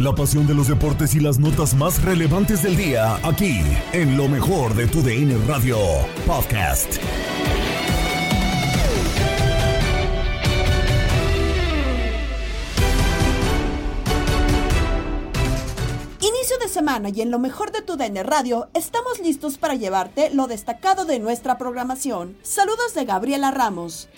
La pasión de los deportes y las notas más relevantes del día, aquí, en lo mejor de tu DN Radio Podcast. Inicio de semana y en lo mejor de tu DN Radio estamos listos para llevarte lo destacado de nuestra programación. Saludos de Gabriela Ramos.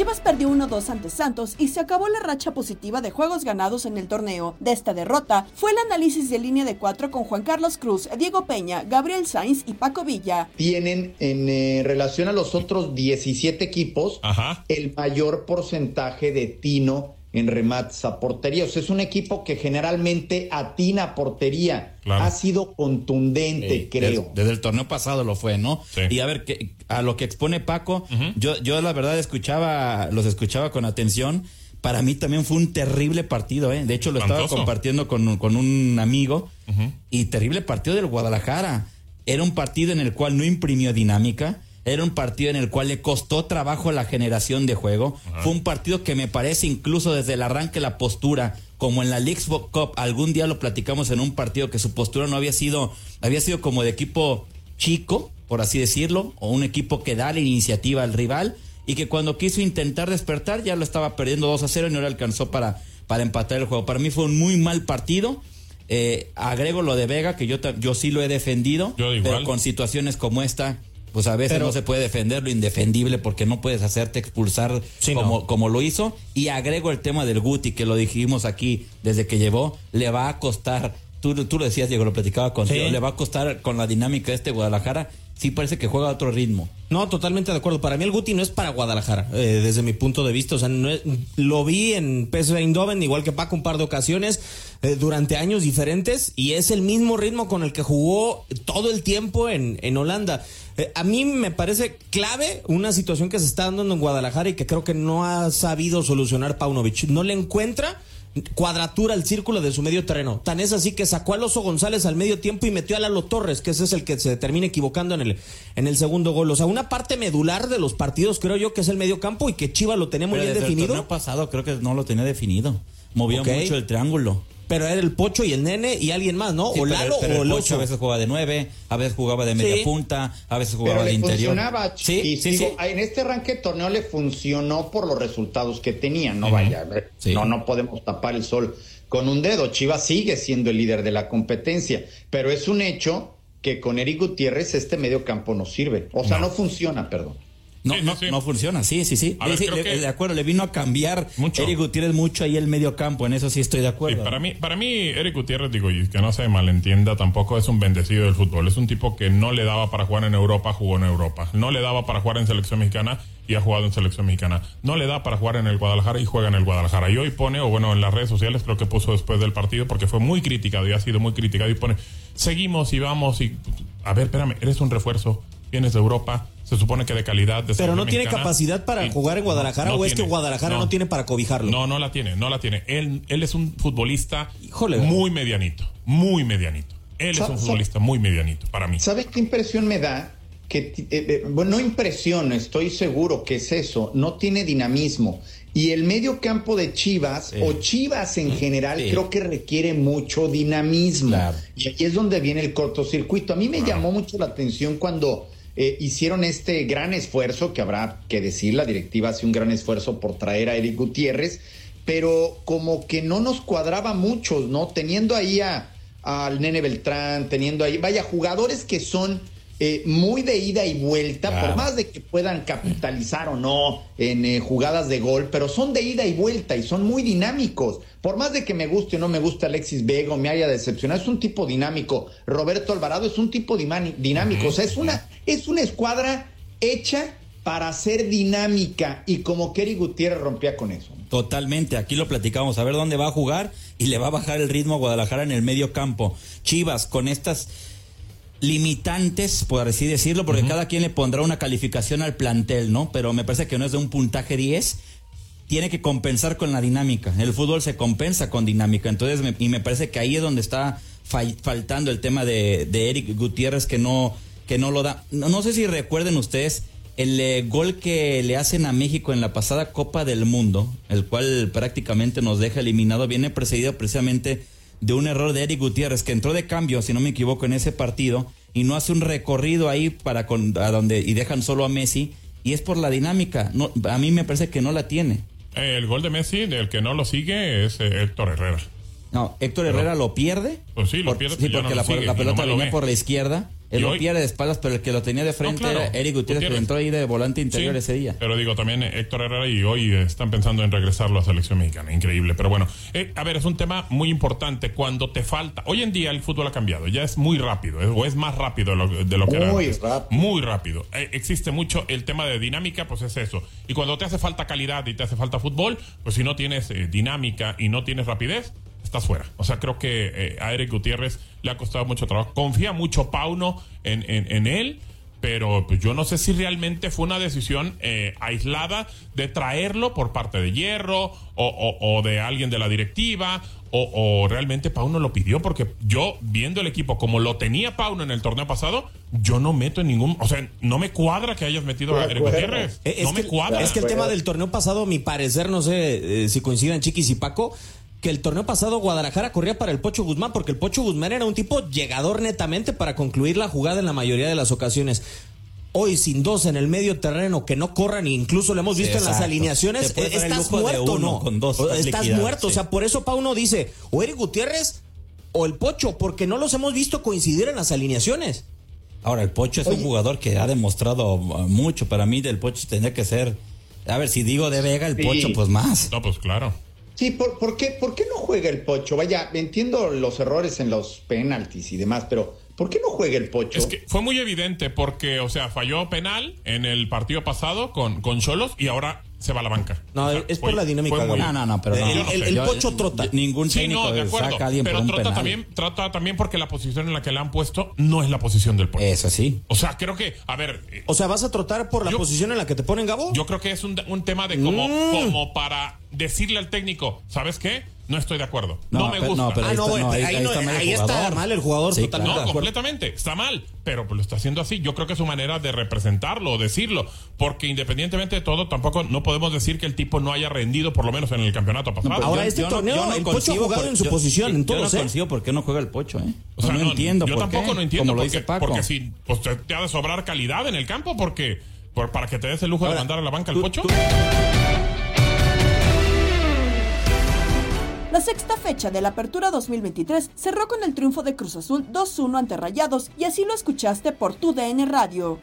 Chivas perdió 1-2 ante Santos y se acabó la racha positiva de juegos ganados en el torneo. De esta derrota fue el análisis de línea de cuatro con Juan Carlos Cruz, Diego Peña, Gabriel Sainz y Paco Villa. tienen en eh, relación a los otros 17 equipos Ajá. el mayor porcentaje de tino en remates a portería. O sea, es un equipo que generalmente atina a portería. Claro. Ha sido contundente, creo. Desde, desde el torneo pasado lo fue, ¿no? Sí. Y a ver, que, a lo que expone Paco, yo, yo la verdad escuchaba, los escuchaba con atención. Para mí también fue un terrible partido, ¿eh? De hecho, lo estaba compartiendo con, un- con un amigo. Y terrible partido del Guadalajara. Era un partido en el cual no imprimió dinámica. Era un partido en el cual le costó trabajo la generación de juego. Fue un partido que me parece incluso desde el arranque la postura, como en la Leagues Cup, algún día lo platicamos en un partido que su postura no había sido, había sido como de equipo chico, por así decirlo, o un equipo que da la iniciativa al rival y que cuando quiso intentar despertar ya lo estaba perdiendo 2 a 0 y no le alcanzó para, para empatar el juego. Para mí fue un muy mal partido. Eh, agrego lo de Vega, que yo, yo sí lo he defendido, Yo pero con situaciones como esta, pues a veces Pero- no se puede defender lo indefendible porque no puedes hacerte expulsar Sí, como, no. como lo hizo. Y agrego el tema del Guti, que lo dijimos aquí desde que llevó, le va a costar, tú, tú lo decías, Diego, lo platicaba contigo, Sí. le va a costar con la dinámica de este Guadalajara, sí parece que juega a otro ritmo. No, totalmente de acuerdo. Para mí el Guti no es para Guadalajara, eh, desde mi punto de vista. O sea, no es- lo vi en PSV Eindhoven, igual que Paco, un par de ocasiones, eh, durante años diferentes, y es el mismo ritmo con el que jugó todo el tiempo en, en Holanda. Eh, a mí me parece clave una situación que se está dando en Guadalajara y que creo que no ha sabido solucionar Paunovic. No le encuentra cuadratura al círculo de su medio terreno. Tan es así que sacó al Oso González al medio tiempo y metió a Lalo Torres, que ese es el que se termina equivocando en el, en el segundo gol. O sea, una parte medular de los partidos creo yo que es el medio campo y que Chiva lo tenía muy Pero bien desde el definido. torneo pasado creo que no lo tenía definido. Movía Ok. mucho el triángulo. Pero era el Pocho y el Nene y alguien más, ¿no? Sí, o pero- Lalo pero o el el Pocho Oso. a veces jugaba de nueve, a veces jugaba de media Sí. punta, a veces jugaba Pero de le interior. funcionaba, Sí, y sí, digo, sí. en este arranque de torneo le funcionó por los resultados que tenía, no vaya, Sí. no, no podemos tapar el sol con un dedo. Chivas sigue siendo el líder de la competencia, pero es un hecho que con Eric Gutiérrez este medio campo no sirve, o sea, no, funciona, perdón. No, Sí, no, sí. no funciona, sí, sí, sí. Ver, le- que- De acuerdo, le vino a cambiar Mucho. Eric Gutiérrez mucho ahí el medio campo, en eso sí estoy de Sí, acuerdo. para mí, para mí, Eric Gutiérrez, digo, y que no se malentienda, tampoco es un bendecido del fútbol. Es un tipo que no le daba para jugar en Europa, jugó en Europa. No le daba para jugar en selección mexicana y ha jugado en selección mexicana. No le da para jugar en el Guadalajara y juega en el Guadalajara. Y hoy pone, o bueno, en las redes sociales creo que puso después del partido, porque fue muy criticado y ha sido muy criticado, y pone, seguimos y vamos y, a ver, espérame, eres un refuerzo, vienes de Europa, se supone que de calidad. De Pero no tiene mexicana, capacidad para y- jugar en Guadalajara no o es que. Guadalajara no, tiene para cobijarlo. No, no la tiene, no la tiene. Él, él es un futbolista Híjole. muy medianito, muy medianito. Él es un futbolista muy medianito para mí. ¿Sabes qué impresión me da? Que, ti- eh, eh, bueno, no impresión, estoy seguro que es eso, no tiene dinamismo. Y el medio campo de Chivas, o Chivas en general, Sí. creo que requiere mucho dinamismo. Claro. Y aquí es donde viene el cortocircuito. A mí me llamó mucho la atención cuando eh, hicieron este gran esfuerzo, que habrá que decir, la directiva hace un gran esfuerzo por traer a Eric Gutiérrez, pero como que no nos cuadraba mucho, ¿no? Teniendo ahí a, al Nene Beltrán, teniendo ahí, vaya, jugadores que son eh, muy de ida y vuelta, Claro. por más de que puedan capitalizar o no en eh, jugadas de gol, pero son de ida y vuelta y son muy dinámicos. Por más de que me guste o no me guste Alexis Vega o me haya decepcionado, es un tipo dinámico. Roberto Alvarado es un tipo dinámico. O sea, es una, es una escuadra hecha para ser dinámica y como Kerry Gutiérrez rompía con eso. Totalmente, aquí lo platicamos, a ver dónde va a jugar y le va a bajar el ritmo a Guadalajara en el medio campo. Chivas, con estas limitantes, por así decirlo, porque cada quien le pondrá una calificación al plantel, ¿no? Pero me parece que no es de un puntaje 10, tiene que compensar con la dinámica. El fútbol se compensa con dinámica, entonces, me- y me parece que ahí es donde está fal- faltando el tema de, de Eric Gutiérrez que no, que no lo da. No, no sé si recuerden ustedes el eh, gol que le hacen a México en la pasada Copa del Mundo, el cual prácticamente nos deja eliminado, viene precedido precisamente de un error de Eric Gutiérrez, que entró de cambio, si no me equivoco, en ese partido, y no hace un recorrido ahí para con, a donde, y dejan solo a Messi, y es por la dinámica. No, a mí me parece que no la tiene. El gol de Messi, del que no lo sigue, es eh, Héctor Herrera. No, Héctor Herrera lo pierde. Pues sí, lo Por- pierde, Sí, porque no la, sigue, pelota lo venía ve. por la izquierda. Él Y lo hoy- pierde de espaldas, pero el que lo tenía de frente claro, era Eric Gutiérrez, que Gutiérrez. entró ahí de volante interior Sí, ese día. Pero digo, también eh, Héctor Herrera y hoy están pensando en regresarlo a selección mexicana. Increíble. Pero bueno, eh, a ver, es un tema muy importante. Cuando te falta. Hoy en día el fútbol ha cambiado. Ya es muy rápido. eh, o es más rápido de lo, de lo que era Muy antes. rápido. Muy rápido. Eh, existe mucho el tema de dinámica, pues es eso. Y cuando te hace falta calidad y te hace falta fútbol, pues si no tienes eh, dinámica y no tienes rapidez, estás fuera. O sea, creo que eh, a Eric Gutiérrez le ha costado mucho trabajo. Confía mucho Pauno en, en, en él, pero pues, yo no sé si realmente fue una decisión eh, aislada de traerlo por parte de Hierro o, o- o de alguien de la directiva. O, o realmente Pauno lo pidió, porque yo, viendo el equipo como lo tenía Pauno en el torneo pasado, yo no meto en ningún. O sea, no me cuadra que hayas metido a Eric. Gutiérrez. Eh, Es no me cuadra. Es que el tema del torneo pasado, a mi parecer, no sé eh, si coincidan Chiquis y Paco, que el torneo pasado Guadalajara corría para el Pocho Guzmán, porque el Pocho Guzmán era un tipo llegador netamente para concluir la jugada en la mayoría de las ocasiones. Hoy sin dos en el medio terreno que no corran, e incluso lo hemos Sí, visto en las alineaciones, eh, estás muerto, uno ¿no? con dos, estás muerto, sí. o sea, por eso Pauno dice, o Eric Gutiérrez o el Pocho, porque no los hemos visto coincidir en las alineaciones. Ahora, el Pocho es un jugador que ha demostrado uh, mucho. Para mí, del Pocho tendría que ser. A ver, si digo de Vega, el Sí. Pocho, pues más. No, pues claro. Sí, ¿por, por qué, ¿por qué no juega el Pocho? Vaya, entiendo los errores en los penaltis y demás, pero ¿por qué no juega el Pocho? Es que fue muy evidente porque, o sea, falló penal en el partido pasado con con Cholos y ahora se va a la banca. No, O sea, es por fue- la dinámica, muy-. No, no, no, pero no. El- el- el Yo- Pocho trota. Ningún Sí, técnico no, de acuerdo. saca a alguien Pero por un trata penal. también, trata también porque la posición en la que le han puesto no es la posición del Pocho. Eso sí. O sea, creo que, a ver, eh, O sea, ¿vas a trotar por la Yo- posición en la que te ponen Gabo? yo creo que es un, un tema de como, Mm. como para decirle al técnico, ¿sabes qué? No estoy de acuerdo. No, No, me gusta. no, pero ah, ahí no, está- no, ahí- ahí, ahí no- está mal el ahí está jugador. mal el jugador Sí, totalmente. No, completamente. Está mal, pero lo está haciendo así. Yo creo que es su manera de representarlo, decirlo. Porque independientemente de todo, tampoco no podemos decir que el tipo no haya rendido, por lo menos en el campeonato pasado. Ahora, este torneo, el Pocho ha jugado por- en su posición, en Yo todos, no ¿eh? por qué no juega el Pocho, ¿eh? O sea, no, entiendo Yo por tampoco qué, no entiendo. Como porque, dice Paco. porque si pues, te, ha de sobrar calidad en el campo, porque por- para que te des el lujo de mandar a la banca al pocho. La sexta fecha de la Apertura 2023 cerró con el triunfo de Cruz Azul 2-1 ante Rayados y así lo escuchaste por tu DN Radio.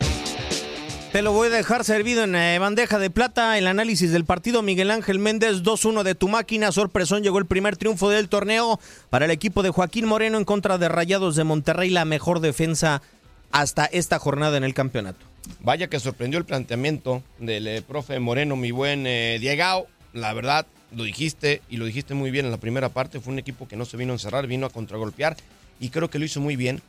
Te lo voy a dejar servido en eh, bandeja de plata. El análisis del partido Miguel Ángel Méndez 2-1 de tu máquina. Sorpresón llegó el primer triunfo del torneo para el equipo de Joaquín Moreno en contra de Rayados de Monterrey, la mejor defensa hasta esta jornada en el campeonato. Vaya que sorprendió el planteamiento del eh, profe Moreno, mi buen eh, Diegao. La verdad, lo dijiste y lo dijiste muy bien en la primera parte. Fue un equipo que no se vino a encerrar, vino a contragolpear y creo que lo hizo muy bien.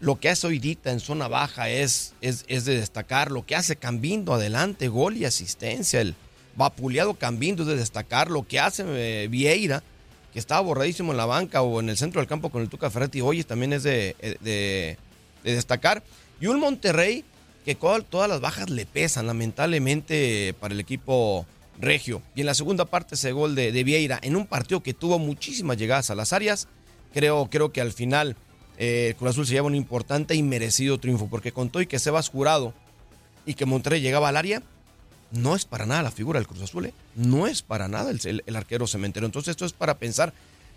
Lo que hace Oidita en zona baja es, es, es de destacar. Lo que hace Cambindo adelante, gol y asistencia. El vapuleado Cambindo es de destacar. Lo que hace eh, Vieira, que estaba borradísimo en la banca o en el centro del campo con el Tuca Ferretti, hoy también es de, eh, de- de destacar. Y un Monterrey que todas las bajas le pesan, lamentablemente, para el equipo regio. Y en la segunda parte ese gol de, Vieira, en un partido que tuvo muchísimas llegadas a las áreas, creo, creo que al final eh, Cruz Azul se lleva un importante y merecido triunfo, porque con todo y que Sebas jurado y que Monterrey llegaba al área, no es para nada la figura del Cruz Azul, ¿eh? no es para nada el- el arquero cementero. Entonces esto es para pensar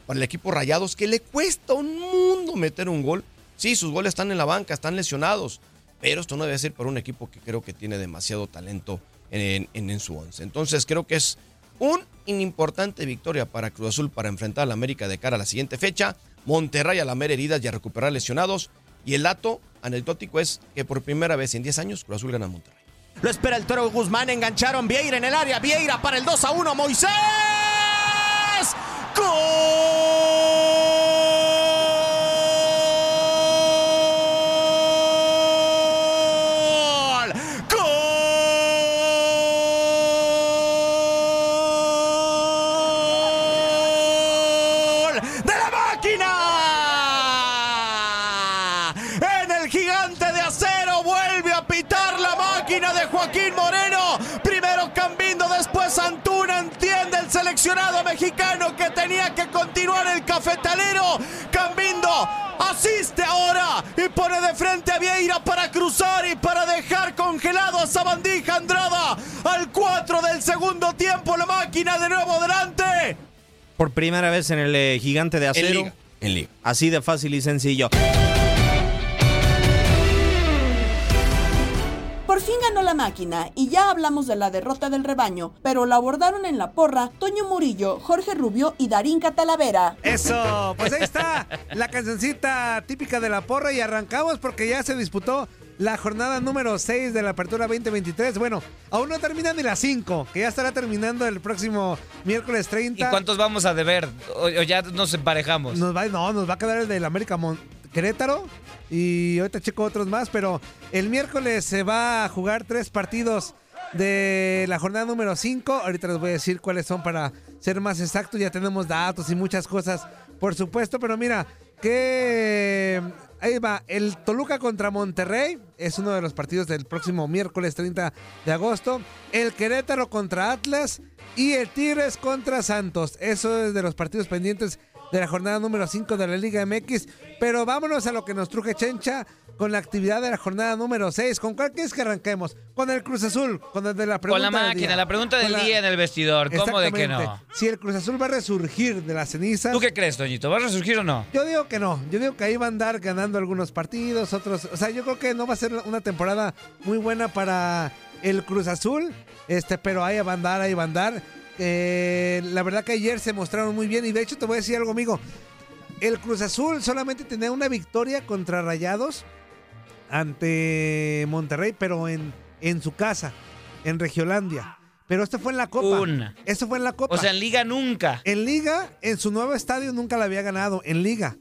para el equipo Rayados que le cuesta un mundo meter un gol. Sí, sus goles están en la banca, están lesionados, pero esto no debe ser para un equipo que creo que tiene demasiado talento en, su once. Entonces creo que es un importante victoria para Cruz Azul para enfrentar a la América de cara a la siguiente fecha. Monterrey a lamer heridas y a recuperar lesionados. Y el dato anecdótico es que por primera vez en 10 años Cruz Azul gana Monterrey. Lo espera el Toro Guzmán, engancharon Vieira en el área, Vieira para el 2 a 1, Moisés. Seleccionado mexicano que tenía que continuar el cafetalero. Cambindo asiste ahora y pone de frente a Vieira para cruzar y para dejar congelado a Sabandija Andrada. Al 4 del segundo tiempo, la máquina de nuevo delante. Por primera vez en el eh, gigante de acero. liga, en liga. Así de fácil y sencillo. Máquina y ya hablamos de la derrota del rebaño, pero la abordaron en la porra Toño Murillo, Jorge Rubio y Darín Catalavera. Eso, pues ahí está la cancioncita típica de la porra y arrancamos porque ya se disputó la jornada número 6 de la apertura 2023. Bueno, aún no termina ni la 5, que ya estará terminando el próximo miércoles 30. ¿Y cuántos vamos a deber? O, o ya nos emparejamos. Nos va, no, nos va a quedar el del América Mon- Querétaro y ahorita checo otros más, pero el miércoles se va a jugar tres partidos de la jornada número 5. Ahorita les voy a decir cuáles son para ser más exactos. Ya tenemos datos y muchas cosas, por supuesto, pero mira, que ahí va, el Toluca contra Monterrey es uno de los partidos del próximo miércoles 30 de agosto. El Querétaro contra Atlas y el Tigres contra Santos. Eso es de los partidos pendientes de la jornada número 5 de la Liga MX. Pero vámonos a lo que nos truje Chencha con la actividad de la jornada número 6. ¿Con cuál quieres que arranquemos? Con el Cruz Azul, con el de la pregunta Con la del máquina, día. la pregunta del la- día en el vestidor. ¿Cómo de que no? Si el Cruz Azul va a resurgir de las cenizas. ¿Tú qué crees, Toñito? ¿Va a resurgir o no? Yo digo que no. Yo digo que ahí va a andar ganando algunos partidos, otros. O sea, yo creo que no va a ser una temporada muy buena para el Cruz Azul. Este, pero ahí va a andar, ahí va a andar. Eh, la verdad que ayer se mostraron muy bien. Y de hecho, te voy a decir algo, amigo. El Cruz Azul solamente tenía una victoria contra Rayados ante Monterrey, pero en, en su casa, en Regiolandia. Pero esto fue en la Copa. Una. Esto fue en la Copa. O sea, en Liga nunca. En Liga, en su nuevo estadio nunca la había ganado. En Liga.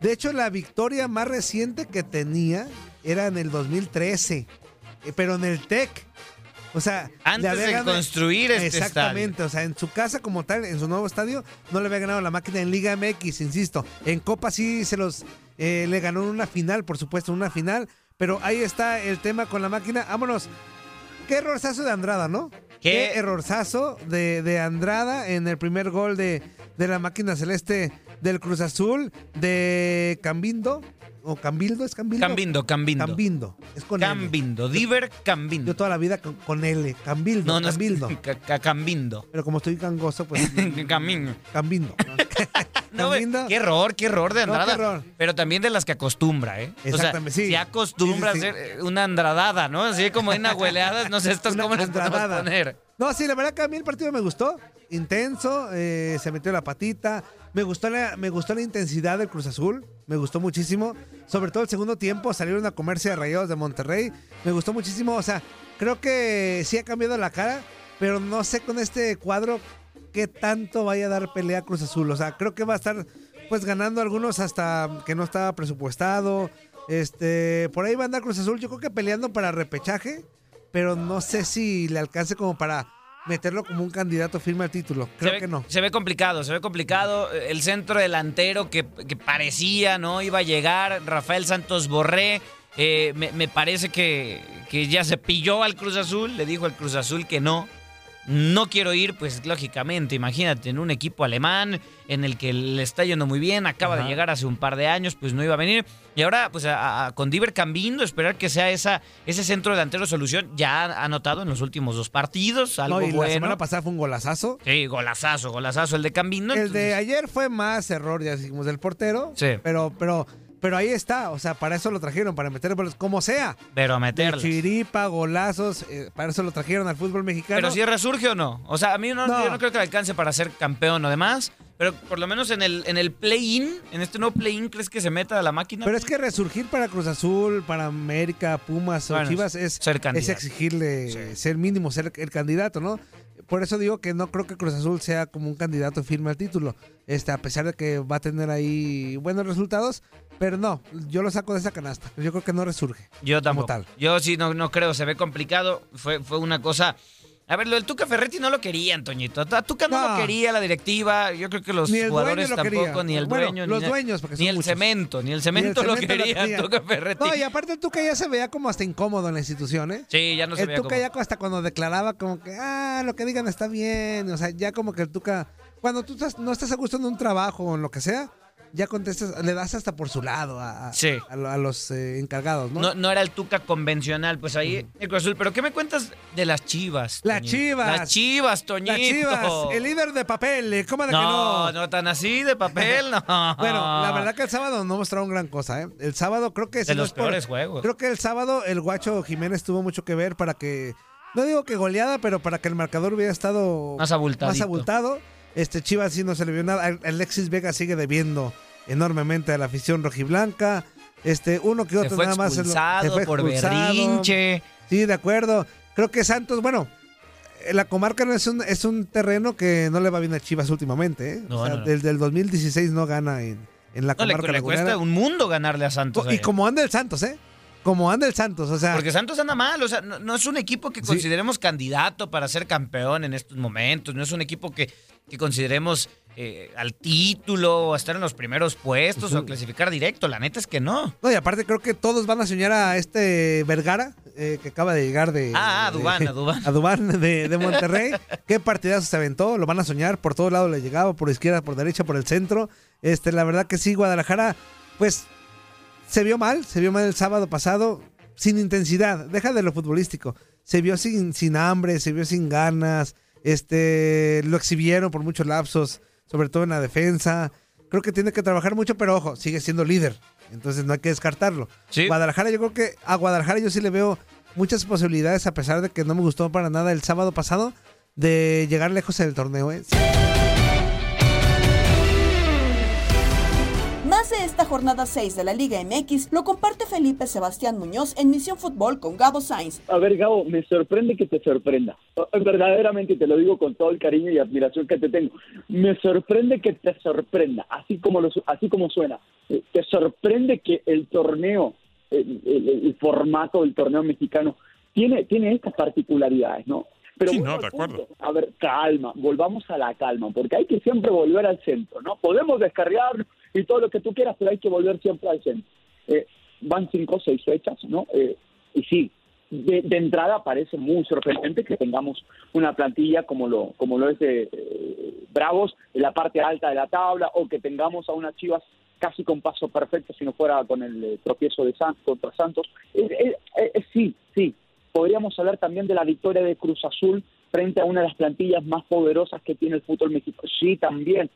De hecho, la victoria más reciente que tenía era en el 2013. eh, Pero en el TEC. O sea, Antes de ganado- construir este Exactamente. O sea, en su casa como tal, en su nuevo estadio, no le había ganado la máquina en Liga MX, insisto. En Copa sí se los eh, le ganó en una final, por supuesto, en una final. Pero ahí está el tema con la máquina. Vámonos. Qué errorzazo de Andrada, ¿no? ¿Qué? errorzazo de, de Andrada en el primer gol de, de la máquina celeste del Cruz Azul, de Cambindo. ¿O Cambildo? ¿Es Cambildo? Cambindo, Cambindo. Cambindo. Es con L. Cambindo. Diver Cambindo. Yo toda la vida con, con L. Cambildo. No, no es Cambildo. ca- ca- Cambindo. Pero como estoy gangoso, pues. Camino. Cambindo. No, qué error, qué error de No, Andrada. qué error. Pero también de las que acostumbra, ¿eh? Exactamente, o sea, sí. Si acostumbra Sí, sí, sí. a hacer eh, una andradada, ¿no? Así como una hueleada, no sé, estas cómo les podemos poner. No, sí, la verdad que a mí el partido me gustó. Intenso, eh, se metió la patita. Me gustó la, me gustó la intensidad del Cruz Azul. Me gustó muchísimo. Sobre todo el segundo tiempo salieron a comerse a Rayados de Monterrey. Me gustó muchísimo. O sea, creo que sí ha cambiado la cara. Pero no sé con este cuadro qué tanto vaya a dar pelea Cruz Azul. O sea, creo que va a estar pues ganando algunos hasta que no estaba presupuestado. Este, por ahí va a andar Cruz Azul, yo creo que peleando para repechaje, pero no sé si le alcance como para meterlo como un candidato firme al título. Creo ve, que no. Se ve complicado, se ve complicado. El centro delantero que, que parecía, ¿no? Iba a llegar, Rafael Santos Borré. eh, me, me parece que, que ya se pilló al Cruz Azul, le dijo al Cruz Azul que no. No quiero ir, pues lógicamente, imagínate, en un equipo alemán en el que le está yendo muy bien, acaba Ajá. de llegar hace un par de años, pues no iba a venir. Y ahora, pues a- a- con Diver Cambindo, esperar que sea esa, ese centro delantero solución. Ya ha anotado en los últimos dos partidos, algo No, y bueno. la semana pasada fue un golazazo. Sí, golazazo, golazazo el de Cambindo. El de ayer fue más error, ya dijimos, del portero. Sí. Pero, pero, pero ahí está. O sea, para eso lo trajeron, para meter goles, como sea. Pero meterlas. chiripa, golazos, eh, para eso lo trajeron al fútbol mexicano. Pero si resurge o no. O sea, a mí no, No. yo no creo que le alcance para ser campeón o demás. Pero por lo menos en el, en el play-in, en este nuevo play-in, ¿crees que se meta a la máquina? Pero es que resurgir para Cruz Azul, para América, Pumas o Bueno, Chivas es, ser es candidato. exigirle ser mínimo, ser el candidato, ¿no? Por eso digo que no creo que Cruz Azul sea como un candidato firme al título. Este, a pesar de que va a tener ahí buenos resultados, pero no, yo lo saco de esa canasta. Yo creo que no resurge. Yo tampoco. tal. Yo sí no, no creo, se ve complicado. Fue, fue una cosa. A ver, lo del Tuca Ferretti no lo quería, Antoñito. A Tuca no, No. lo quería la directiva. Yo creo que los Ni el jugadores lo tampoco, quería. ni el Bueno, dueño. los ni, dueños, porque ni son el muchos. cemento, ni el Y el cemento, lo cemento quería quería. Tuca Ferretti. No, y aparte el Tuca ya se veía como hasta incómodo en la institución, ¿eh? Sí, ya no se el veía Tuca como- ya hasta cuando declaraba como que, ah, lo que digan está bien. O sea, ya como que el Tuca, cuando tú estás- no estás a gusto en un trabajo o en lo que sea, ya contestas, le das hasta por su lado a, a- Sí. a lo- a los eh, encargados, ¿no? No, no era el Tuca convencional, pues ahí el Cruz Azul. Pero ¿qué me cuentas de las Chivas? Las Toñito? Chivas. Las Chivas, Toñito. Las Chivas, el líder de papel, eh, ¿cómo de que No, no? no tan así de papel, no. Bueno, la verdad que el sábado no mostraron gran cosa, ¿eh? El sábado creo que... De no los es por- peores juegos. Creo que el sábado el guacho Jiménez tuvo mucho que ver para que... No digo que goleada, pero para que el marcador hubiera estado... Más abultadito. Más abultado. Este Chivas sí no se le vio nada. Al- Alexis Vega sigue debiendo enormemente a la afición rojiblanca. Este, uno que Se otro fue nada más se expulsado se fue por expulsado. berrinche. Sí, de acuerdo. Creo que Santos, bueno, eh, la comarca no es un, es un terreno que no le va bien a Chivas últimamente. ¿eh? No, o sea, no, no. desde el 2016 no gana en, en la le, comarca le lagunera. cuesta un mundo ganarle a Santos. Y ahí. como anda el Santos, ¿eh? Como anda el Santos, o sea. Porque Santos anda mal, o sea, no, no es un equipo que consideremos candidato para ser campeón en estos momentos, no es un equipo que, que consideremos eh, al título o a estar en los primeros puestos o a clasificar directo, la neta es que no. No, y aparte creo que todos van a soñar a este Vergara, eh, que acaba de llegar de... Ah, ah, de- Dubán, a Dubán. A Dubán de, de Monterrey. Qué partidazo se aventó, lo van a soñar, por todos lados le llegaba, por izquierda, por derecha, por el centro. Este, la verdad que sí, Guadalajara, pues se vio mal, se vio mal el sábado pasado, sin intensidad, deja de lo futbolístico. Se vio sin, sin hambre, se vio sin ganas, este, lo exhibieron por muchos lapsos, sobre todo en la defensa. Creo que tiene que trabajar mucho, pero ojo, sigue siendo líder. Entonces no hay que descartarlo. Guadalajara, yo creo que a Guadalajara yo sí le veo muchas posibilidades, a pesar de que no me gustó para nada el sábado pasado, de llegar lejos en el torneo. ¿eh? Más de esta jornada 6 de la Liga MX lo comparte Felipe Sebastián Muñoz en Misión Fútbol con Gabo Sainz. A ver, Gabo, me sorprende que te sorprenda. Verdaderamente te lo digo con todo el cariño y admiración que te tengo. Me sorprende que te sorprenda, así como, lo, así como suena. Eh, Te sorprende que el torneo, el, el- el formato del torneo mexicano, tiene, tiene estas particularidades, ¿no? Pero Sí, no, de acuerdo. A ver, calma, volvamos a la calma, porque hay que siempre volver al centro, ¿no? Podemos descarriar y todo lo que tú quieras, pero hay que volver siempre al centro. Eh, van cinco o seis fechas, ¿no? Eh, y sí, de, de entrada parece muy sorprendente que tengamos una plantilla como lo, como lo es de eh, Bravos en la parte alta de la tabla, o que tengamos a unas Chivas casi con paso perfecto si no fuera con el eh, tropiezo de Santos contra Santos. Sí, sí, podríamos hablar también de la victoria de Cruz Azul frente a una de las plantillas más poderosas que tiene el fútbol mexicano. Sí, también.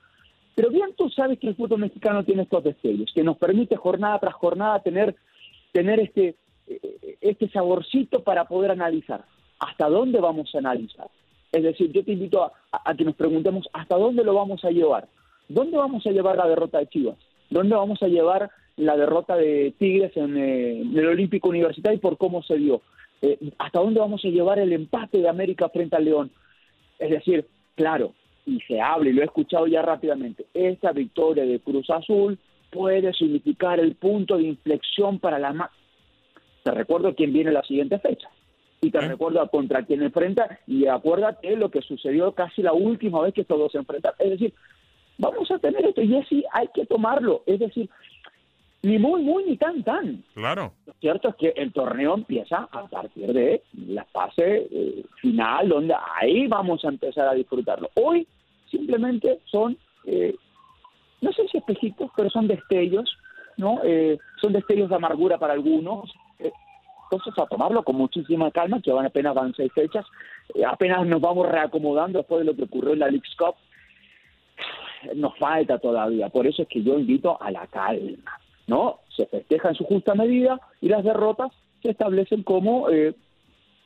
Pero bien tú sabes que el fútbol mexicano tiene estos destellos, que nos permite jornada tras jornada tener, tener este, eh, este saborcito para poder analizar. ¿Hasta dónde vamos a analizar? Es decir, yo te invito a, que nos preguntemos hasta dónde lo vamos a llevar. ¿Dónde vamos a llevar la derrota de Chivas? ¿Dónde vamos a llevar la derrota de Tigres en, eh, el Olímpico Universitario y por cómo se dio? Eh, ¿Hasta dónde vamos a llevar el empate de América frente al León? Es decir, claro, y se habla, y lo he escuchado ya rápidamente, esta victoria de Cruz Azul puede significar el punto de inflexión para la... Ma te recuerdo quién viene la siguiente fecha. Y te recuerdo contra quién enfrenta. Y acuérdate lo que sucedió casi la última vez que estos dos se enfrentaron. Es decir, vamos a tener esto. Y así hay que tomarlo. Es decir, ni muy, muy, ni tan, tan. Claro. Lo cierto es que el torneo empieza a partir de la fase eh, final, donde ahí vamos a empezar a disfrutarlo. Hoy simplemente son, eh, no sé si espejitos, pero son destellos, ¿no? Eh, son destellos de amargura para algunos. entonces, a tomarlo con muchísima calma, que van apenas van seis fechas, apenas nos vamos reacomodando después de lo que ocurrió en la League's Cup. Nos falta todavía, por eso es que yo invito a la calma ¿no? Se festeja en su justa medida y las derrotas se establecen como eh,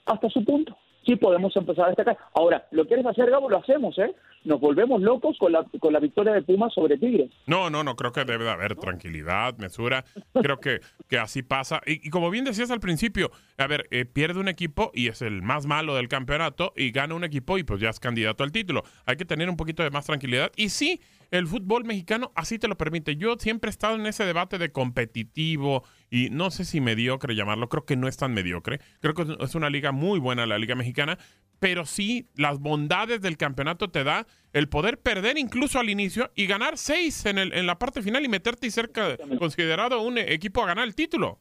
hasta su punto. Sí podemos empezar a destacar. Ahora, ¿lo quieres hacer, Gabo? Lo hacemos, ¿eh? Nos volvemos locos con la, con la victoria de Pumas sobre Tigres. No, no, no, creo que debe de haber tranquilidad, mesura. Creo que, que así pasa. Y, como bien decías al principio, a ver, eh, pierde un equipo y es el más malo del campeonato y gana un equipo y pues ya es candidato al título. Hay que tener un poquito de más tranquilidad. Y sí, el fútbol mexicano así te lo permite. Yo siempre he estado en ese debate de competitivo y no sé si mediocre llamarlo, creo que no es tan mediocre. Creo que es una liga muy buena la liga mexicana, pero sí las bondades del campeonato te da el poder perder incluso al inicio y ganar seis en, el, en la parte final y meterte y ser considerado un equipo a ganar el título.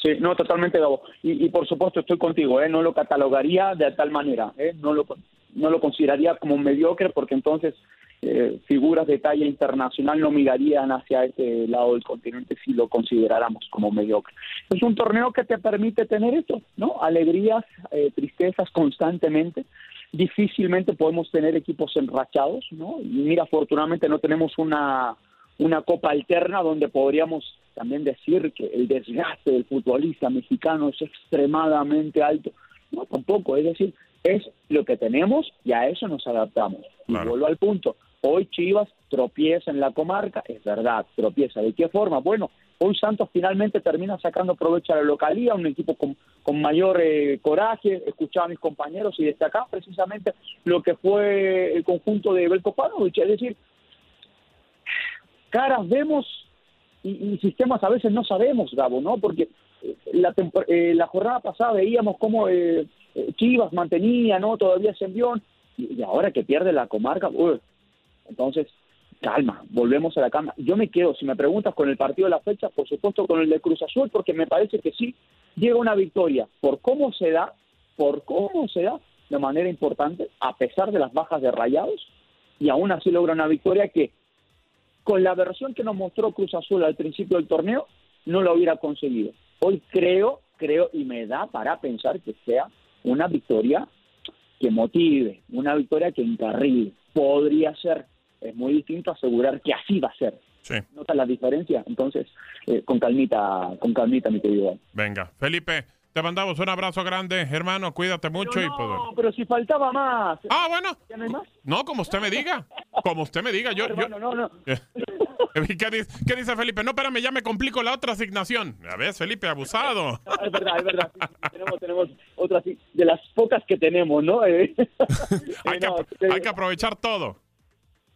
Sí, no, totalmente, Gabo. Y, por supuesto estoy contigo, ¿eh? no lo catalogaría de tal manera, ¿eh? no, lo, no lo consideraría como mediocre porque entonces eh, figuras de talla internacional no mirarían hacia este lado del continente si lo consideráramos como mediocre. Es un torneo que te permite tener esto, ¿no? Alegrías, eh, tristezas constantemente. Difícilmente podemos tener equipos enrachados, ¿no? Y mira, afortunadamente no tenemos una, una copa alterna donde podríamos también decir que el desgaste del futbolista mexicano es extremadamente alto. No, tampoco, es decir, es lo que tenemos y a eso nos adaptamos. Y vuelvo al punto, Hoy Chivas tropieza en la comarca, es verdad, tropieza. ¿De qué forma? Bueno, hoy Santos finalmente termina sacando provecho a la localía, un equipo con, mayor eh, coraje, escuchaba a mis compañeros y destacaba precisamente lo que fue el conjunto de Belko Panovic, es decir, caras vemos y, sistemas a veces no sabemos, Gabo, ¿no? Porque eh, la, eh, la jornada pasada veíamos cómo Chivas mantenía, ¿no? Todavía ese envión, y, ahora que pierde la comarca, uy, entonces, calma, volvemos a la calma. Yo me quedo, si me preguntas con el partido de la fecha, por supuesto con el de Cruz Azul, porque me parece que sí llega una victoria por cómo se da, por cómo se da de manera importante, a pesar de las bajas de rayados, y aún así logra una victoria que con la versión que nos mostró Cruz Azul al principio del torneo, no lo hubiera conseguido. Hoy creo, creo y me da para pensar que sea una victoria que motive, una victoria que encarrile. Podría ser es muy distinto asegurar que así va a ser. Sí. ¿Notas la diferencia? Entonces, eh, con calmita, con calmita, mi querido. Venga, Felipe, te mandamos un abrazo grande, hermano, cuídate mucho no, y pues, No, pero si faltaba más. Ah, bueno. ¿Ya no hay más? No, como usted me diga. Como usted me diga, yo... yo... no, no. ¿Qué dice, ¿Qué dice, Felipe? No, espérame, ya me complico la otra asignación. A ver, Felipe, abusado. es verdad, es verdad. tenemos, tenemos otra de las pocas que tenemos, ¿no? hay, que, hay que aprovechar todo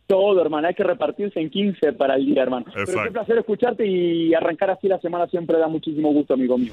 todo, hermano. Hay que repartirse en 15 para el día, hermano. Pero es un placer escucharte y arrancar así la semana siempre da muchísimo gusto, amigo mío.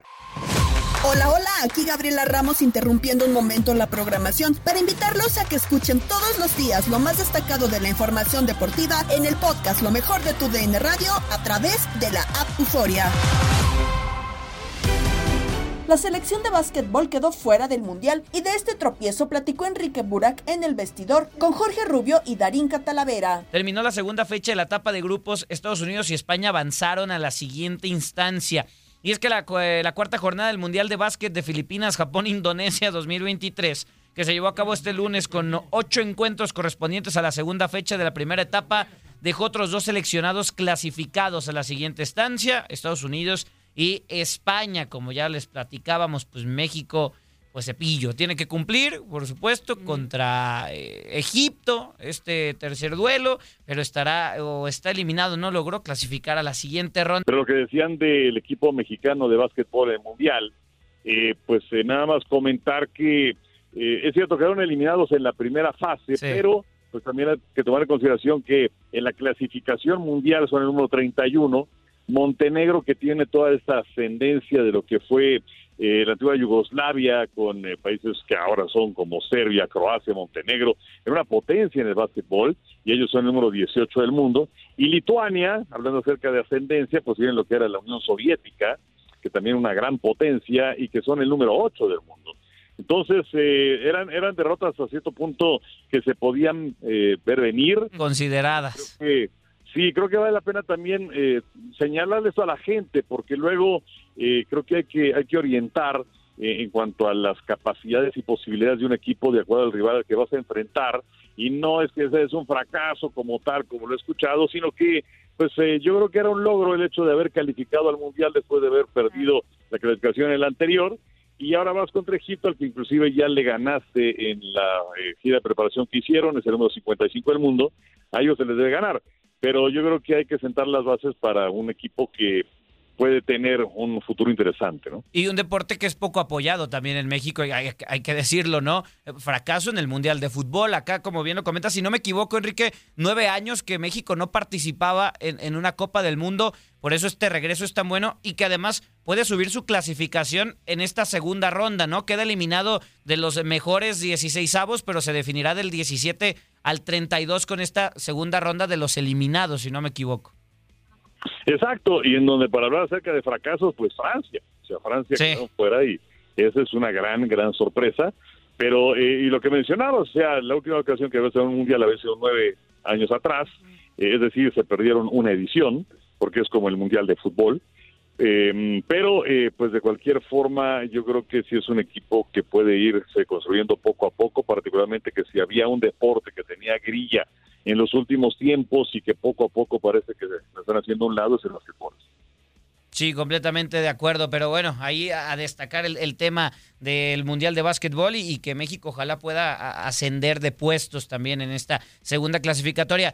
Hola, hola, aquí Gabriela Ramos interrumpiendo un momento la programación para invitarlos a que escuchen todos los días lo más destacado de la información deportiva en el podcast Lo mejor de tu DN Radio a través de la app Euforia. la selección de básquetbol quedó fuera del Mundial y de este tropiezo platicó Enrique Burak en el vestidor con Jorge Rubio y Darín Catalavera. Terminó la segunda fecha de la etapa de grupos. Estados Unidos y España avanzaron a la siguiente instancia. Y es que la, la cuarta jornada del Mundial de Básquet de Filipinas, Japón, Indonesia 2023 que se llevó a cabo este lunes con ocho encuentros correspondientes a la segunda fecha de la primera etapa, dejó otros dos seleccionados clasificados a la siguiente estancia, Estados Unidos y España, como ya les platicábamos, pues México, pues cepillo, tiene que cumplir, por supuesto, contra eh, Egipto, este tercer duelo, pero estará o está eliminado, no logró clasificar a la siguiente ronda. Pero lo que decían del equipo mexicano de básquetbol en el Mundial, eh, pues eh, nada más comentar que eh, es cierto, quedaron eliminados en la primera fase, pero pues también hay que tomar en consideración que en la clasificación mundial son el número 31, Montenegro que tiene toda esta ascendencia de lo que fue eh, la antigua Yugoslavia con eh, países que ahora son como Serbia, Croacia, Montenegro, era una potencia en el básquetbol y ellos son el número 18 del mundo. Y Lituania, hablando acerca de ascendencia, pues tienen lo que era la Unión Soviética, que también una gran potencia y que son el número 8 del mundo. Entonces, eh, eran, eran derrotas a cierto punto que se podían eh, ver venir. Consideradas. Sí, creo que vale la pena también eh, señalarle eso a la gente, porque luego eh, creo que hay que, hay que orientar en cuanto a las capacidades y posibilidades de un equipo de acuerdo al rival al que vas a enfrentar. Y no es que ese es un fracaso como tal, como lo he escuchado, sino que pues yo creo que era un logro el hecho de haber calificado al Mundial después de haber perdido la clasificación en el anterior y ahora vas contra Egipto, al que inclusive ya le ganaste en la eh, gira de preparación que hicieron, es el número 55 del mundo, a ellos se les debe ganar. Pero yo creo que hay que sentar las bases para un equipo que puede tener un futuro interesante, ¿no? Y un deporte que es poco apoyado también en México, hay, hay, que decirlo, ¿no? Fracaso en el Mundial de Fútbol, acá como bien lo comenta, si no me equivoco, Enrique, nueve años que México no participaba en, en una Copa del Mundo, por eso este regreso es tan bueno y que además puede subir su clasificación en esta segunda ronda, ¿no? Queda eliminado de los mejores 16 avos, pero se definirá del 17 al 32 con esta segunda ronda de los eliminados, si no me equivoco. Exacto, y en donde para hablar acerca de fracasos, pues Francia, o sea, Francia quedó fuera y esa es una gran, gran sorpresa. Pero, eh, y lo que mencionaba, o sea, la última ocasión que había sido un mundial había sido nueve años atrás, eh, es decir, se perdieron una edición, porque es como el mundial de fútbol. Eh, pero, pues de cualquier forma, yo creo que sí es un equipo que puede irse construyendo poco a poco, particularmente que si había un deporte que tenía grilla en los últimos tiempos y que poco a poco parece que se están haciendo un lado es el básquetbol. Sí, completamente de acuerdo, pero bueno, ahí a, destacar el, tema del Mundial de Básquetbol y, y, que México ojalá pueda ascender de puestos también en esta segunda clasificatoria.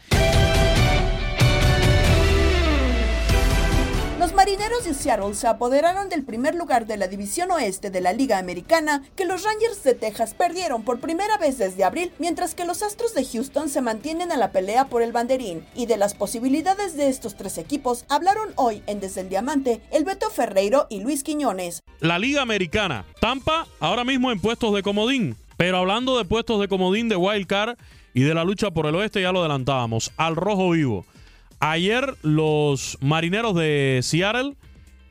Marineros de Seattle se apoderaron del primer lugar de la división oeste de la Liga Americana, que los Rangers de Texas perdieron por primera vez desde abril, mientras que los Astros de Houston se mantienen a la pelea por el banderín. Y de las posibilidades de estos tres equipos hablaron hoy en Desde el Diamante el Beto Ferreiro y Luis Quiñones. La Liga Americana, Tampa ahora mismo en puestos de comodín, pero hablando de puestos de comodín de Wild Card y de la lucha por el oeste, ya lo adelantábamos, al rojo vivo. Ayer los marineros de Seattle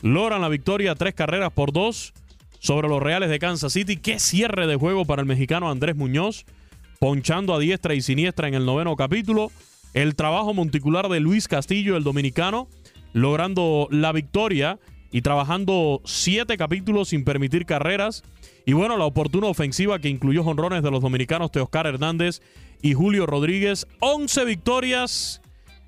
logran la victoria tres carreras por dos sobre los Reales de Kansas City. Qué cierre de juego para el mexicano Andrés Muñoz, ponchando a diestra y siniestra en el noveno capítulo. El trabajo monticular de Luis Castillo, el dominicano, logrando la victoria y trabajando siete capítulos sin permitir carreras. Y bueno, la oportuna ofensiva que incluyó jonrones de los dominicanos Teoscar Hernández y Julio Rodríguez. Once victorias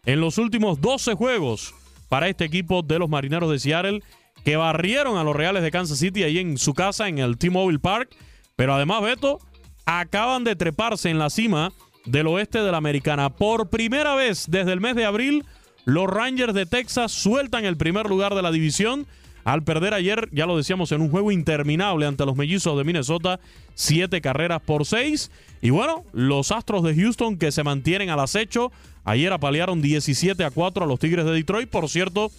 en los últimos 12 juegos para este equipo de los Marineros de Seattle que barrieron a los Reales de Kansas City ahí en su casa en el T-Mobile Park. Pero además, Beto, acaban de treparse en la cima del oeste de la Americana. Por primera vez desde el mes de abril, los Rangers de Texas sueltan el primer lugar de la división al perder ayer, ya lo decíamos, en un juego interminable ante los mellizos de Minnesota, siete carreras por seis. Y bueno, los Astros de Houston que se mantienen al acecho Ayer apalearon 17 a 4 a los Tigres de Detroit. Por cierto,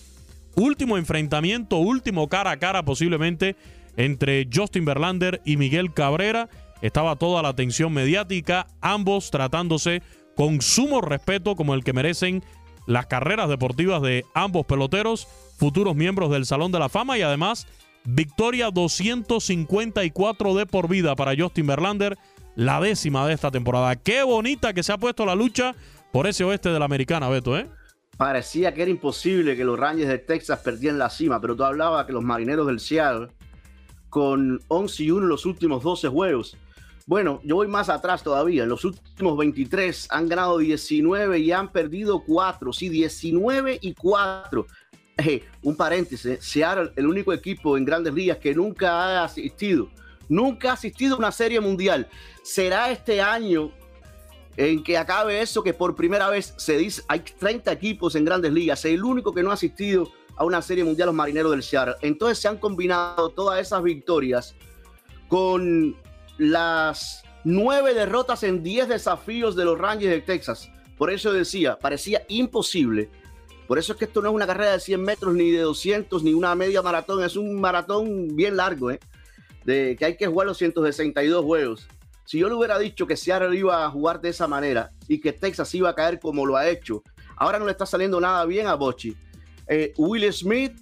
último enfrentamiento, último cara a cara posiblemente entre Justin Verlander y Miguel Cabrera. Estaba toda la atención mediática, ambos tratándose con sumo respeto como el que merecen las carreras deportivas de ambos peloteros, futuros miembros del Salón de la Fama y además Victoria 254 de por vida para Justin Verlander, la décima de esta temporada. Qué bonita que se ha puesto la lucha por ese oeste de la americana, Beto, ¿eh? Parecía que era imposible que los Rangers de Texas perdieran la cima, pero tú hablabas que los marineros del Seattle, con 11 y 1 en los últimos 12 juegos. Bueno, yo voy más atrás todavía. En los últimos 23 han ganado 19 y han perdido 4. Sí, 19 y 4. Eh, un paréntesis, Seattle, el único equipo en grandes ligas que nunca ha asistido, nunca ha asistido a una serie mundial. Será este año en que acabe eso que por primera vez se dice, hay 30 equipos en grandes ligas, el único que no ha asistido a una serie mundial los marineros del Seattle. Entonces se han combinado todas esas victorias con las nueve derrotas en 10 desafíos de los Rangers de Texas. Por eso decía, parecía imposible por eso es que esto no es una carrera de 100 metros, ni de 200, ni una media maratón. Es un maratón bien largo, ¿eh? De que hay que jugar los 162 juegos. Si yo le hubiera dicho que Seattle iba a jugar de esa manera y que Texas iba a caer como lo ha hecho, ahora no le está saliendo nada bien a Bochi. Eh, Will Smith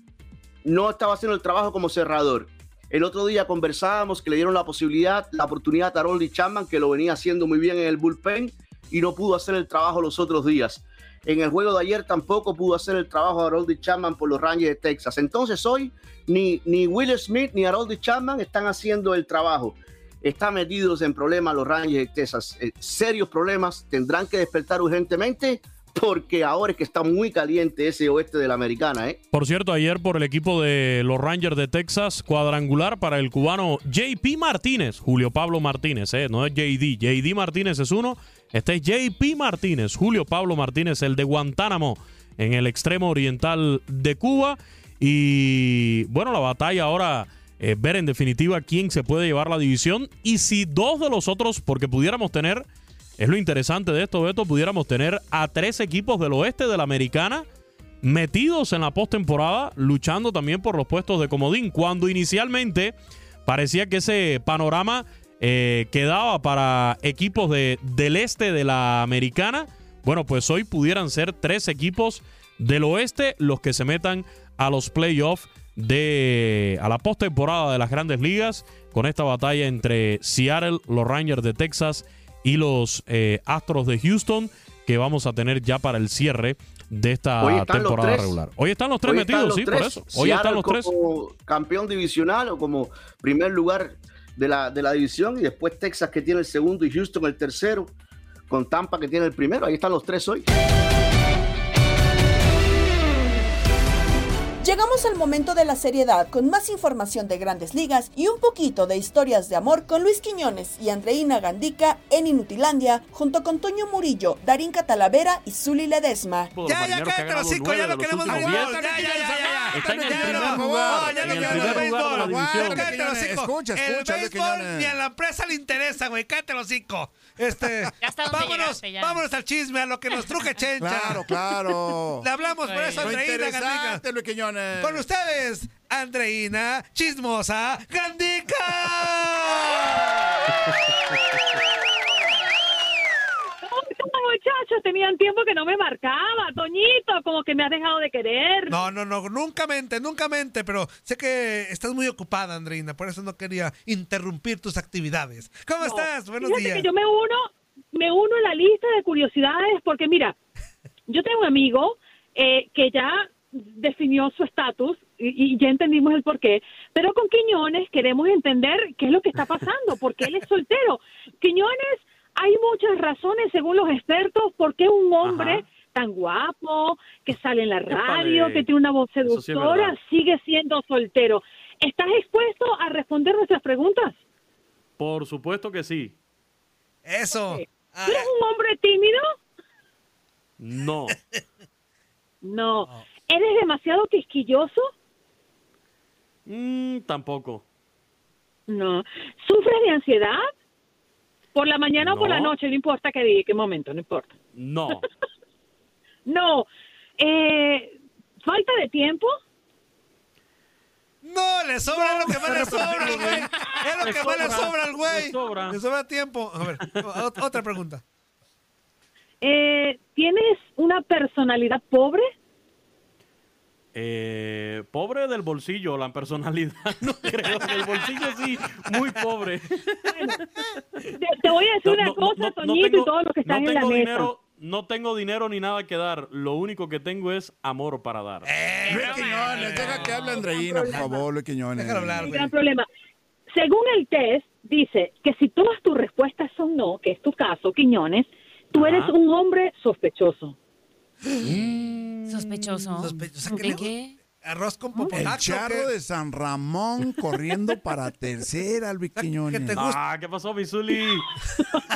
no estaba haciendo el trabajo como cerrador. El otro día conversábamos que le dieron la posibilidad, la oportunidad a Taroldi Chapman, que lo venía haciendo muy bien en el bullpen y no pudo hacer el trabajo los otros días. En el juego de ayer tampoco pudo hacer el trabajo de Harold Chapman por los Rangers de Texas. Entonces hoy ni, ni Will Smith ni Harold Chapman están haciendo el trabajo. Están metidos en problemas los Rangers de Texas. Eh, serios problemas. Tendrán que despertar urgentemente porque ahora es que está muy caliente ese oeste de la americana. ¿eh? Por cierto, ayer por el equipo de los Rangers de Texas, cuadrangular para el cubano JP Martínez, Julio Pablo Martínez, ¿eh? no es JD. JD Martínez es uno este es JP Martínez, Julio Pablo Martínez, el de Guantánamo, en el extremo oriental de Cuba. Y bueno, la batalla ahora, eh, ver en definitiva quién se puede llevar la división y si dos de los otros, porque pudiéramos tener, es lo interesante de esto, Beto, pudiéramos tener a tres equipos del oeste de la americana metidos en la postemporada, luchando también por los puestos de comodín, cuando inicialmente parecía que ese panorama eh, quedaba para equipos de, del este de la americana. Bueno, pues hoy pudieran ser tres equipos del oeste los que se metan a los playoffs de a la postemporada de las grandes ligas con esta batalla entre Seattle, los Rangers de Texas y los eh, Astros de Houston que vamos a tener ya para el cierre de esta temporada regular. Hoy están los tres metidos, sí, por eso. Hoy están los tres. Campeón divisional o como primer lugar de la, de la división y después Texas que tiene el segundo y Houston el tercero, con Tampa que tiene el primero. Ahí están los tres hoy. Llegamos al momento de la seriedad con más información de grandes ligas y un poquito de historias de amor con Luis Quiñones y Andreina Gandica en Inutilandia junto con Toño Murillo, Darín Catalavera y Zuli Ledesma. Ya, ya, cállate los cinco, ya lo queremos béisbol. Ya, ya, ya, ya. Está en el primer lugar. Ya el queremos lugar de la. Cállate los cinco. Escucha, El escucha, Luis béisbol ni a la empresa le interesa, güey. Cállate los cinco. Este, vámonos, ya. vámonos al chisme, a lo que nos truje Chencha. Claro, claro. Le hablamos por eso, Lo Andreina Gandica. Con ustedes, Andreina Chismosa Gandica. ¿Cómo, muchachos? Tenían tiempo que no me marcaba. Toñito, como que me has dejado de querer. No, no, no, nunca mente, nunca mente, pero sé que estás muy ocupada, Andreina, por eso no quería interrumpir tus actividades. ¿Cómo No, estás? Buenos fíjate días. que yo me uno, me uno a la lista de curiosidades porque mira, yo tengo un amigo eh, que ya definió su estatus y, y ya entendimos el porqué, pero con Quiñones queremos entender qué es lo que está pasando, porque él es soltero. Quiñones, hay muchas razones según los expertos por qué un hombre tan guapo, que sale en la radio, Épale. que tiene una voz sí seductora, sigue siendo soltero. ¿Estás expuesto a responder nuestras preguntas? Por supuesto que sí. Eso. ¿Tú eres un hombre tímido? No. No. ¿Eres demasiado quisquilloso? Mm, tampoco. No. ¿Sufres de ansiedad? ¿Por la mañana o por la No. noche? No importa qué día, qué momento, no importa. No. No. Eh, ¿Falta de tiempo? No, le sobra lo que más le sobra, güey. Es lo Le que más le sobra, al güey. le sobra. Le sobra tiempo. A ver, ot- otra pregunta. Eh, ¿Tienes una personalidad pobre? Eh, pobre del bolsillo, la personalidad, no creo. Del bolsillo sí, muy pobre. Te, te voy a decir No, una no, cosa, no, no Toñito, tengo- y todos los que están no en la mesa. dinero, no tengo dinero ni nada que dar. Lo único que tengo es amor para dar. Luis Quiñones, deja que hable Andreina, por favor, Luis Quiñones. El gran problema. Según el test, dice que si todas tus respuestas son no, que es tu caso, Quiñones, tú Ajá. eres un hombre sospechoso. Sospechoso. ¿De qué? Arroz con popotaco. El charro de San Ramón corriendo para tercera, Luis Quiñones. Ah, ¿qué pasó, Misuli?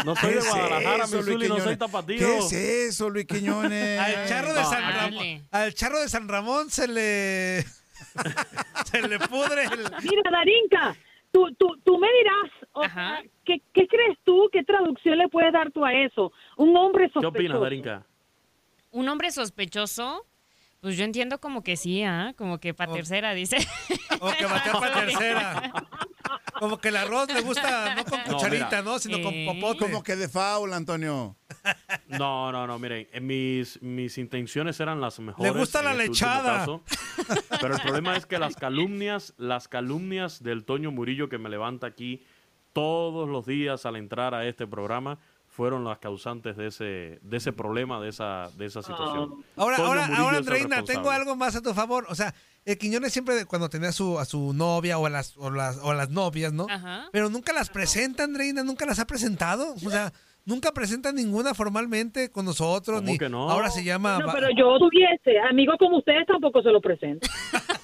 No soy ¿Qué de es Guadalajara, eso, Luis Misuli, no soy tapatío. ¿Qué es eso, Luis Quiñones? Al charro de San Ramón, al charro de San Ramón se le se le pudre el Mira, Darinka, tú, tú, tú me dirás, o sea, ¿qué, qué crees tú? ¿Qué traducción le puedes dar tú a eso? Un hombre ¿Qué sospechoso. opinas, Darinka? Un hombre sospechoso, pues yo entiendo como que sí, ¿ah? Como que para tercera, dice. o que batea para tercera. Como que el arroz le gusta no con No, cucharita, mira. ¿no? Sino con Eh. popote. Como que de faula, Antonio. No, no, no, miren, eh, mis, mis intenciones eran las mejores. gusta la este lechada. caso. pero el problema es que las calumnias, las calumnias del Toño Murillo que me levanta aquí todos los días al entrar a este programa fueron las causantes de ese, de ese problema, de esa, de esa situación. Ahora, Toño ahora, Murillo ahora, el Andreina, tengo algo más a tu favor. O sea, el Quiñones siempre cuando tenía a su, a su novia o a las, o las, o a las novias, ¿no? Ajá. Pero nunca las presenta, Andreina, nunca las ha presentado. O sea, nunca presenta ninguna formalmente con nosotros. ¿Cómo ni que no? Ahora se llama. No, pero yo tuviese amigos como ustedes tampoco se lo presento.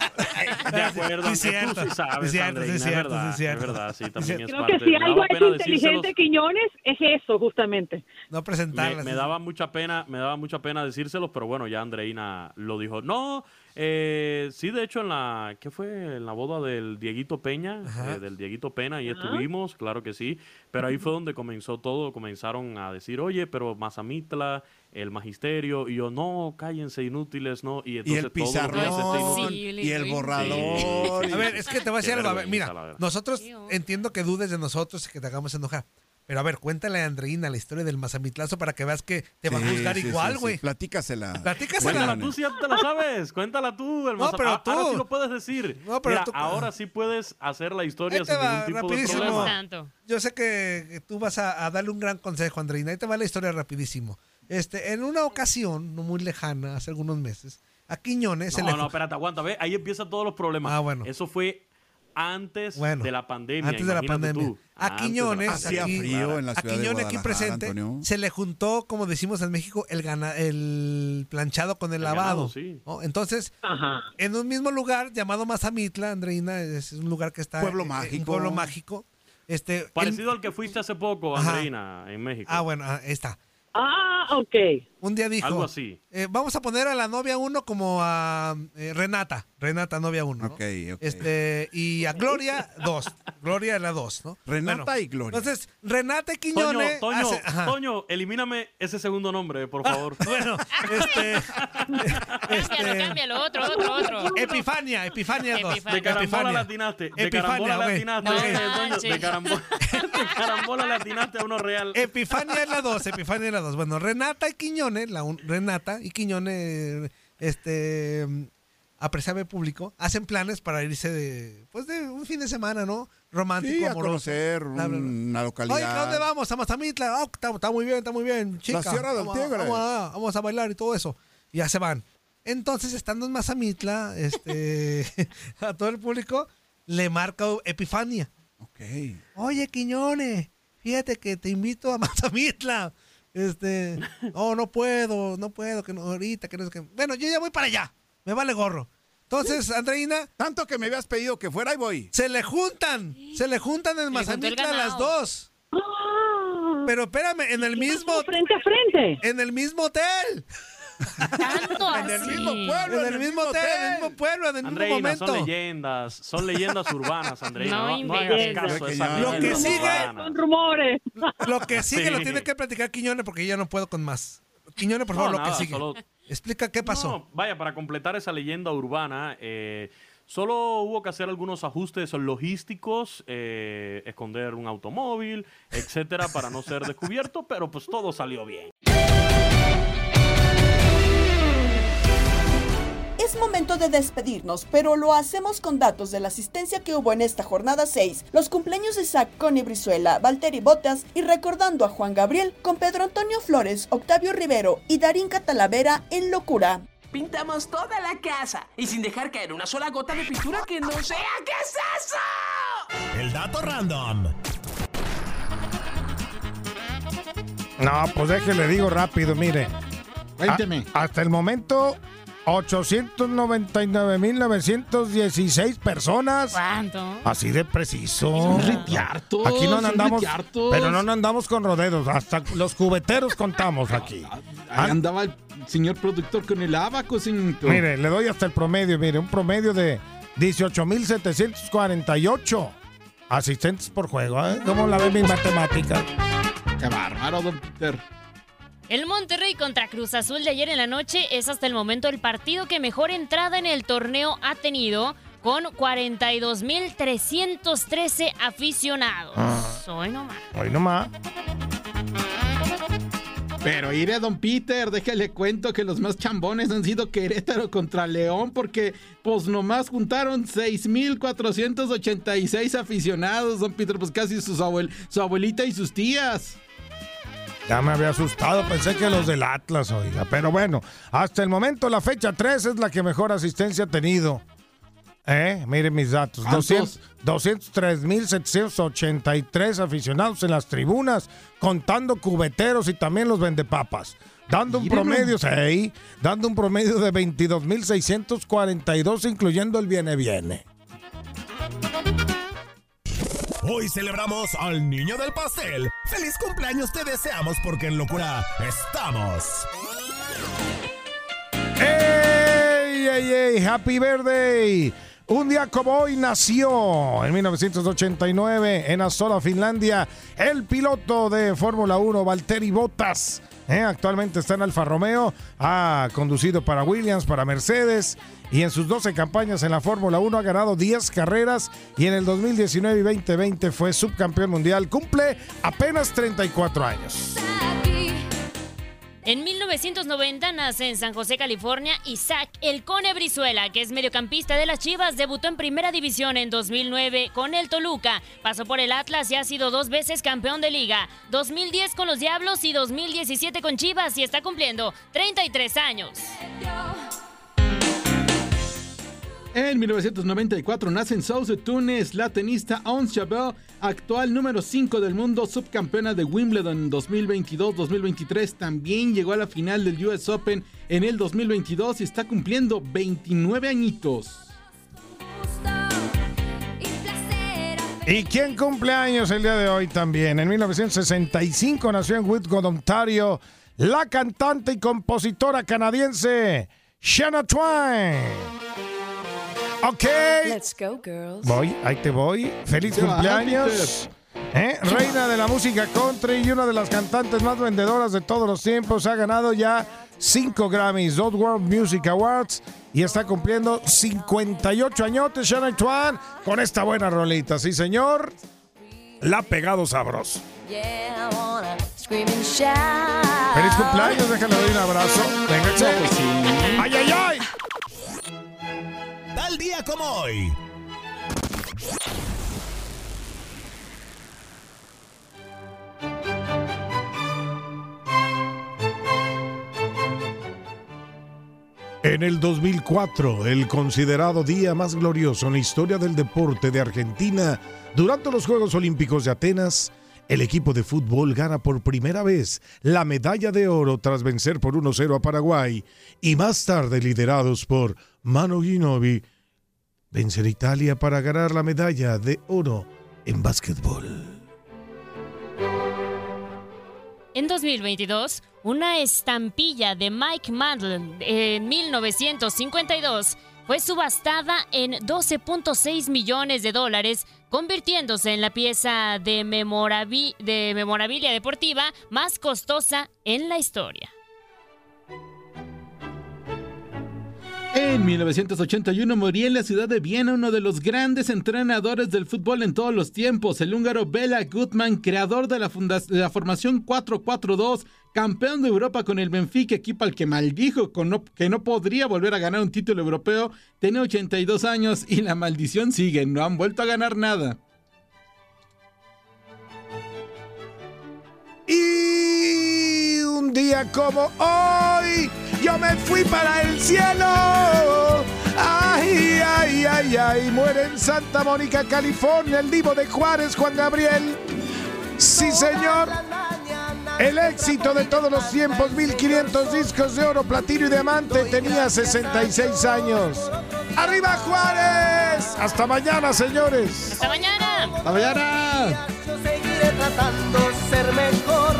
De acuerdo, Sí, cierto. sí sabes, Sí, cierto, sí, Andreina, cierto, es verdad, sí, cierto. es verdad, sí, también es Creo parte. que si Me algo es inteligente, decírselos. Quiñones, es eso, justamente. No me, presentarlas. me daba mucha pena, me daba mucha pena decírselos, pero bueno, ya Andreina lo dijo. No, eh, sí, de hecho en la, ¿qué fue? En la boda del Dieguito Peña, eh, del Dieguito Pena, y Ajá. estuvimos, claro que sí, pero ahí fue donde comenzó todo, comenzaron a decir, oye, pero Mazamitla, el magisterio, y yo, no, cállense, inútiles, no, y entonces el días este pizarrón, inútil- y el Sí, borrador. sí, A ver, sí. es que te voy a decir algo. A ver, mira, nosotros entiendo que dudes de nosotros y que te hagamos enojar. Pero a ver, cuéntale a Andreina la historia del mazamitlazo para que veas que te va a Sí, sí, igual, sí, sí. güey. Platícasela. Platícasela. Cuéntala tú si ya te la sabes. Cuéntala tú, el No, pero Ah, Ahora tú. sí lo puedes decir. No, pero Mira, tú- ahora sí puedes hacer la historia Ahí te sin va, ningún tipo de problema. Yo sé que, que tú vas a, a darle un gran consejo, Andreina. Ahí te va la historia rapidísimo. Este, en una ocasión, no muy lejana, hace algunos meses, a Quiñones se No, le no, espérate, aguanta, ve, ahí empiezan todos los problemas. Ah, bueno. Eso fue antes Bueno, de la pandemia. antes de la pandemia. tú. A Antes de la Quiñones, pandemia. aquí- a Quiñones aquí presente, se le juntó, como decimos en México, el, gana- el planchado con el, El lavado. ganado, sí. ¿no? Entonces, en un mismo lugar llamado Mazamitla, Andreina, es un lugar que está Pueblo en- en mágico. un pueblo mágico. Este, Parecido al que fuiste hace poco, Ajá. Andreina, en México. Ah, bueno, ah, ahí está. Ah, ok. Un día dijo, Algo así. eh, vamos a poner a la novia uno como a eh, Renata, Renata novia uno, ¿no? Ok, ok. Este, y a Gloria dos, Gloria era dos, ¿no? Renata y Gloria. Entonces, Renata y Toño, Quiñones Toño, hace-. Toño, elimíname ese segundo nombre, por favor. bueno, este, Cámbialo, cámbialo, otro, otro, otro. Epifania, Epifania dos. De carambola le atinaste. De Epifania, carambola le güey. atinaste. Ok. Toño, manches. de, carambola, de carambola le atinaste a uno real. Epifania es la dos, Epifania es la Bueno, Renata y Quiñones, la un- Renata y Quiñones, este, apreciable público, hacen planes para irse de, pues de un fin de semana, ¿no? Romántico, Sí, a amoroso. conocer una localidad. Oye, ¿a dónde vamos? A Mazamitla. Ah, está, está muy bien, está muy bien, chica. La Sierra del vamos, a- Tigre. Vamos a, vamos a bailar y todo eso. Y ya se van. Entonces, estando en Mazamitla, este, a todo el público le marca Epifania. Ok. Oye, Quiñones, fíjate que te invito a Mazamitla. Este, no, no puedo, no puedo, que no, ahorita, que no sé qué. Bueno, yo ya voy para allá. Me vale gorro. Entonces, Andreina. Tanto que me habías pedido que fuera y voy. Se le juntan. Se le juntan en Mazamitla las dos. Pero espérame, en el mismo. Frente a frente. En el mismo hotel. Tanto En el así. mismo pueblo. En el mismo hotel, en el mismo pueblo, en el mismo Andreina, momento. son leyendas, son leyendas urbanas, Andreina. No No, no hagas caso a Lo que sigue-. Son rumores. Lo que sigue lo tiene que platicar Quiñones porque yo ya no puedo con más. Quiñones, por favor, No, lo nada, que sigue. solo- Explica qué pasó. No, vaya, para completar esa leyenda urbana, eh, solo hubo que hacer algunos ajustes logísticos, eh, esconder un automóvil, etcétera, para no ser descubierto, pero pues todo salió bien. Es momento de despedirnos, pero lo hacemos con datos de la asistencia que hubo en esta jornada 6, los cumpleaños de Zach Connie Brizuela, Valtteri Bottas y recordando a Juan Gabriel con Pedro Antonio Flores, Octavio Rivero y Darín Catalavera en locura. Pintamos toda la casa y sin dejar caer una sola gota de pintura que no sea. ¿Qué es eso? El dato random. No, pues déjele, digo rápido, mire. Cuénteme. A- hasta el momento, 899.916 personas. ¿Cuánto? Así de preciso. Son retiartos, Aquí no son andamos, retiartos. pero no andamos con rodeos. Hasta los cubeteros contamos aquí. Ahí andaba el señor productor con el abaco, sin... Mire, le doy hasta el promedio, mire, un promedio de 18.748 asistentes por juego. ¿eh? ¿Cómo la ve mi matemática? Qué bárbaro, don Peter. El Monterrey contra Cruz Azul de ayer en la noche es hasta el momento el partido que mejor entrada en el torneo ha tenido con 42.313 aficionados. Ah. Hoy nomás. Hoy nomás. Pero iré, don Peter, déjale cuento que los más chambones han sido Querétaro contra León porque pues nomás juntaron 6.486 aficionados, don Peter, pues casi sus abuel- su abuelita y sus tías. Ya me había asustado, pensé que los del Atlas, oiga. Pero bueno, hasta el momento la fecha 3 es la que mejor asistencia ha tenido. ¿Eh? Miren mis datos. ¿Cuántos? 200 203.783 aficionados en las tribunas, contando cubeteros y también los vendepapas. Dando un promedio, dando un promedio de 22.642, incluyendo el viene-viene. Hoy celebramos al niño del pastel. ¡Feliz cumpleaños te deseamos porque en locura estamos! ¡Ey, ey, ey! ¡Happy birthday! Un día como hoy nació en 1989 en Asola, Finlandia, el piloto de Fórmula 1, Valtteri Bottas. Eh, Actualmente está en Alfa Romeo, ha conducido para Williams, para Mercedes y en sus 12 campañas en la Fórmula 1 ha ganado 10 carreras y en el 2019 y 2020 fue subcampeón mundial. Cumple apenas 34 años. En 1990 nace en San José, California, Isaac El Cone Brizuela, que es mediocampista de las Chivas. Debutó en Primera División en 2009 con el Toluca. Pasó por el Atlas y ha sido dos veces campeón de liga. 2010 con los Diablos y 2017 con Chivas y está cumpliendo 33 años. En 1994 nace en South Túnez la tenista Ons Jabeur, actual número 5 del mundo, subcampeona de Wimbledon 2022-2023. También llegó a la final del US Open en el 2022 y está cumpliendo 29 añitos. ¿Y quién cumple años el día de hoy también? En 1965 nació en Whitgold, Ontario, la cantante y compositora canadiense Shania Twain. Ok. Let's go, girls. Voy, ahí te voy. Feliz cumpleaños. ¿Eh? Reina de la música country y una de las cantantes más vendedoras de todos los tiempos. Ha ganado ya 5 Grammys, dos World Music Awards y está cumpliendo 58 añotes Shania Twain con esta buena rolita. Sí, señor. La ha pegado sabroso. Yeah. Feliz cumpleaños, déjale doy un abrazo. Vénganse. ¡Ay, ay, ay! Tal día como hoy. En el 2004, el considerado día más glorioso en la historia del deporte de Argentina, durante los Juegos Olímpicos de Atenas, el equipo de fútbol gana por primera vez la medalla de oro tras vencer por 1-0 a Paraguay y más tarde liderados por Manu Ginóbili, vencer a Italia para ganar la medalla de oro en básquetbol. En 2022, una estampilla de Mike Madden en 1952 fue subastada en 12.6 millones de dólares, convirtiéndose en la pieza de, memorabi- de memorabilia deportiva más costosa en la historia. En 1981 moría en la ciudad de Viena uno de los grandes entrenadores del fútbol en todos los tiempos, el húngaro Bela Gutmann, creador de la, de la formación 4-4-2, campeón de Europa con el Benfica, equipo al que maldijo con no- que no podría volver a ganar un título europeo, tiene 82 años y la maldición sigue, no han vuelto a ganar nada. Y un día como hoy, yo me fui para el cielo. Ay, ay, ay, ay, muere en Santa Mónica, California, el divo de Juárez, Juan Gabriel. Sí, señor. El éxito de todos los tiempos, 1500 discos de oro, platino y diamante, tenía 66 años. ¡Arriba Juárez! Hasta mañana, señores. Hasta mañana. Hasta mañana. Yo seguiré tratando de ser mejor.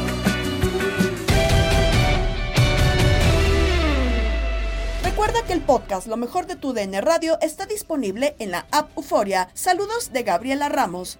Recuerda que el podcast Lo mejor de tu DN Radio está disponible en la app Euforia. Saludos de Gabriela Ramos.